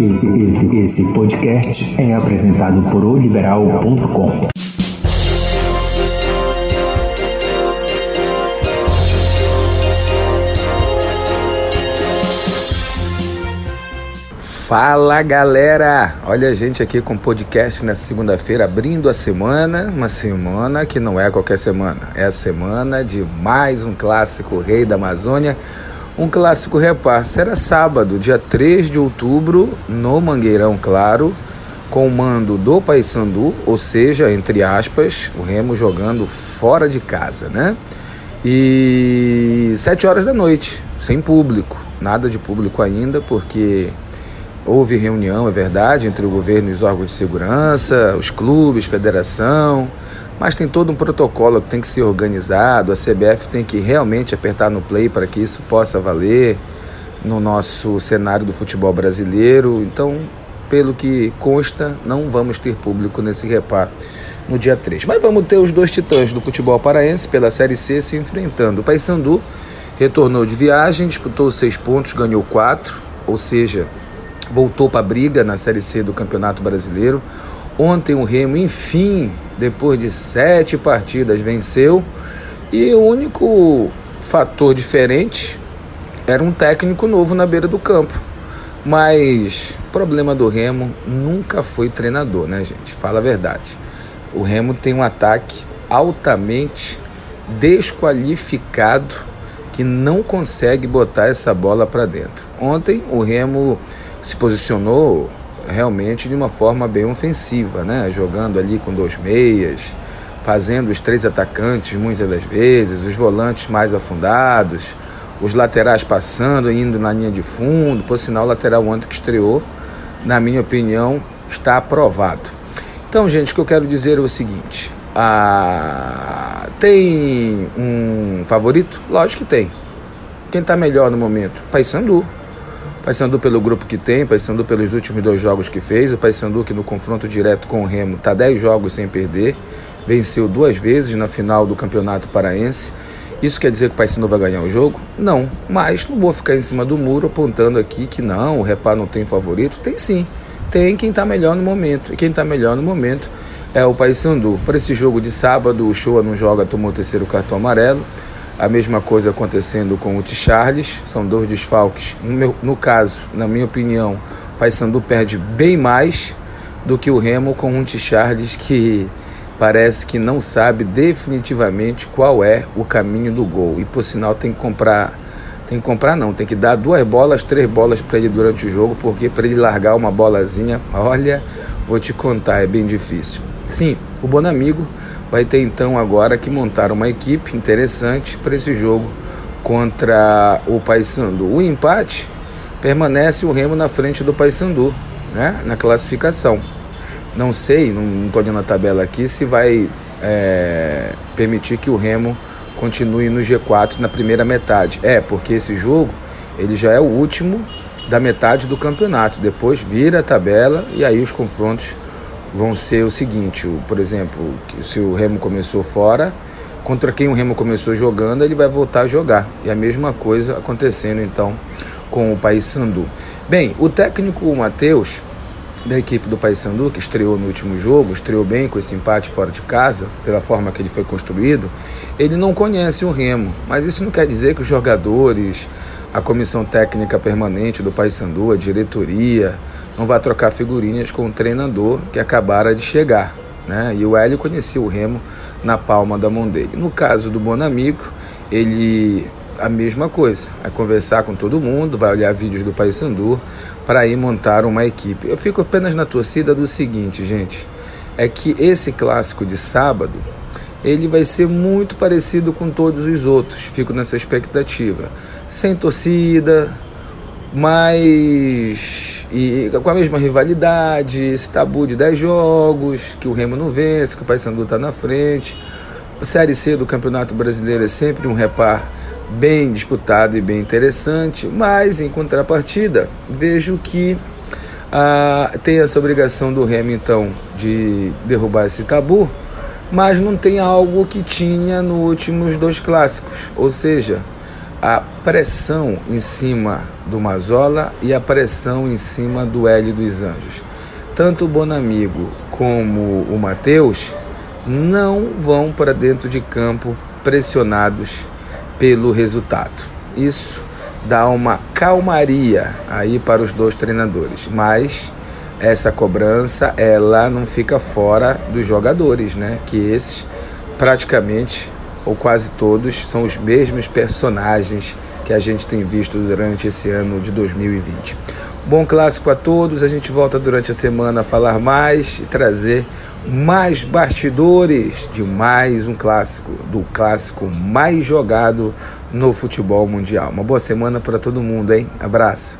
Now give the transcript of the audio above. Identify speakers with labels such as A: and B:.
A: Esse, esse podcast é apresentado por oliberal.com.
B: Fala galera! Olha a gente aqui com o podcast nessa segunda-feira, abrindo a semana, uma semana que não é qualquer semana, é a semana de mais um clássico Rei da Amazônia, um clássico repar. Será sábado, dia 3 de outubro, no Mangueirão Claro, com o mando do Paysandu, ou seja, entre aspas, o Remo jogando fora de casa, né? E 7 horas da noite, sem público, nada de público ainda, porque Houve reunião, é verdade, entre o governo e os órgãos de segurança, os clubes, federação, mas tem todo um protocolo que tem que ser organizado. A CBF tem que realmente apertar no play para que isso possa valer no nosso cenário do futebol brasileiro. Então, pelo que consta, não vamos ter público nesse repar no dia 3. Mas vamos ter os dois titãs do futebol paraense pela Série C se enfrentando. O Paysandu retornou de viagem, disputou seis pontos, ganhou quatro, ou seja, voltou para a briga na Série C do Campeonato Brasileiro. Ontem o Remo, enfim, depois de sete partidas, venceu. E o único fator diferente era um técnico novo na beira do campo. Mas o problema do Remo nunca foi treinador, né, gente? Fala a verdade. O Remo tem um ataque altamente desqualificado que não consegue botar essa bola para dentro. Ontem o Remo se posicionou realmente de uma forma bem ofensiva, né? jogando ali com dois meias, fazendo os três atacantes muitas das vezes, os volantes mais afundados, os laterais passando, indo na linha de fundo. Por sinal, o lateral ontem que estreou, na minha opinião, está aprovado. Então, gente, o que eu quero dizer é o seguinte: ah, tem um favorito? Lógico que tem. Quem está melhor no momento? Paysandu. Paysandu pelo grupo que tem, Paysandu pelos últimos dois jogos que fez, o Paysandu que no confronto direto com o Remo está 10 jogos sem perder, venceu duas vezes na final do Campeonato Paraense. Isso quer dizer que o Paysandu vai ganhar o jogo? Não, mas não vou ficar em cima do muro apontando aqui que não, o Repar não tem favorito. Tem sim, tem quem está melhor no momento. E quem está melhor no momento é o Paysandu. Para esse jogo de sábado, o Shoa não joga, tomou o terceiro cartão amarelo. A mesma coisa acontecendo com o T-Charles, são dois desfalques. No, meu, no caso, na minha opinião, o Paysandu perde bem mais do que o Remo com um T-Charles que parece que não sabe definitivamente qual é o caminho do gol. E por sinal tem que comprar, tem que comprar não, tem que dar duas bolas, três bolas para ele durante o jogo, porque para ele largar uma bolazinha, olha, vou te contar, é bem difícil. Sim, o Bonamigo vai ter então agora que montar uma equipe interessante para esse jogo contra o Paysandu. O empate permanece o Remo na frente do Paysandu, né, na classificação. Não sei, não estou olhando a tabela aqui, se vai é, permitir que o Remo continue no G4 na primeira metade. É, porque esse jogo ele já é o último da metade do campeonato. Depois vira a tabela e aí os confrontos vão ser o seguinte, por exemplo, se o Remo começou fora, contra quem o Remo começou jogando, ele vai voltar a jogar. E a mesma coisa acontecendo então com o Paysandu. Bem, o técnico Matheus da equipe do Paysandu, que estreou no último jogo, estreou bem com esse empate fora de casa, pela forma que ele foi construído, ele não conhece o Remo, mas isso não quer dizer que os jogadores, a comissão técnica permanente do Paysandu, a diretoria, não vai trocar figurinhas com o treinador que acabara de chegar. Né? E o Hélio conhecia o Remo na palma da mão dele. No caso do Bonamigo, ele a mesma coisa, vai conversar com todo mundo, vai olhar vídeos do Paysandu para ir montar uma equipe. Eu fico apenas na torcida do seguinte, gente, é que esse clássico de sábado, ele vai ser muito parecido com todos os outros. Fico nessa expectativa. Sem torcida, mas e com a mesma rivalidade, esse tabu de 10 jogos, que o Remo não vence, que o Paysandu está na frente. A Série C do Campeonato Brasileiro é sempre um repar bem disputado e bem interessante, mas em contrapartida, vejo que ah, tem essa obrigação do Remo então de derrubar esse tabu, mas não tem algo que tinha nos últimos dois clássicos, ou seja, a pressão em cima do Mazola e a pressão em cima do Hélio dos Anjos. Tanto o Bonamigo como o Matheus não vão para dentro de campo pressionados pelo resultado. Isso dá uma calmaria aí para os dois treinadores, mas essa cobrança ela não fica fora dos jogadores, né? Que esses praticamente ou quase todos são os mesmos personagens que a gente tem visto durante esse ano de 2020. Bom clássico a todos, a gente volta durante a semana a falar mais e trazer mais bastidores de mais um clássico, do clássico mais jogado no futebol mundial. Uma boa semana para todo mundo, hein? Abraço.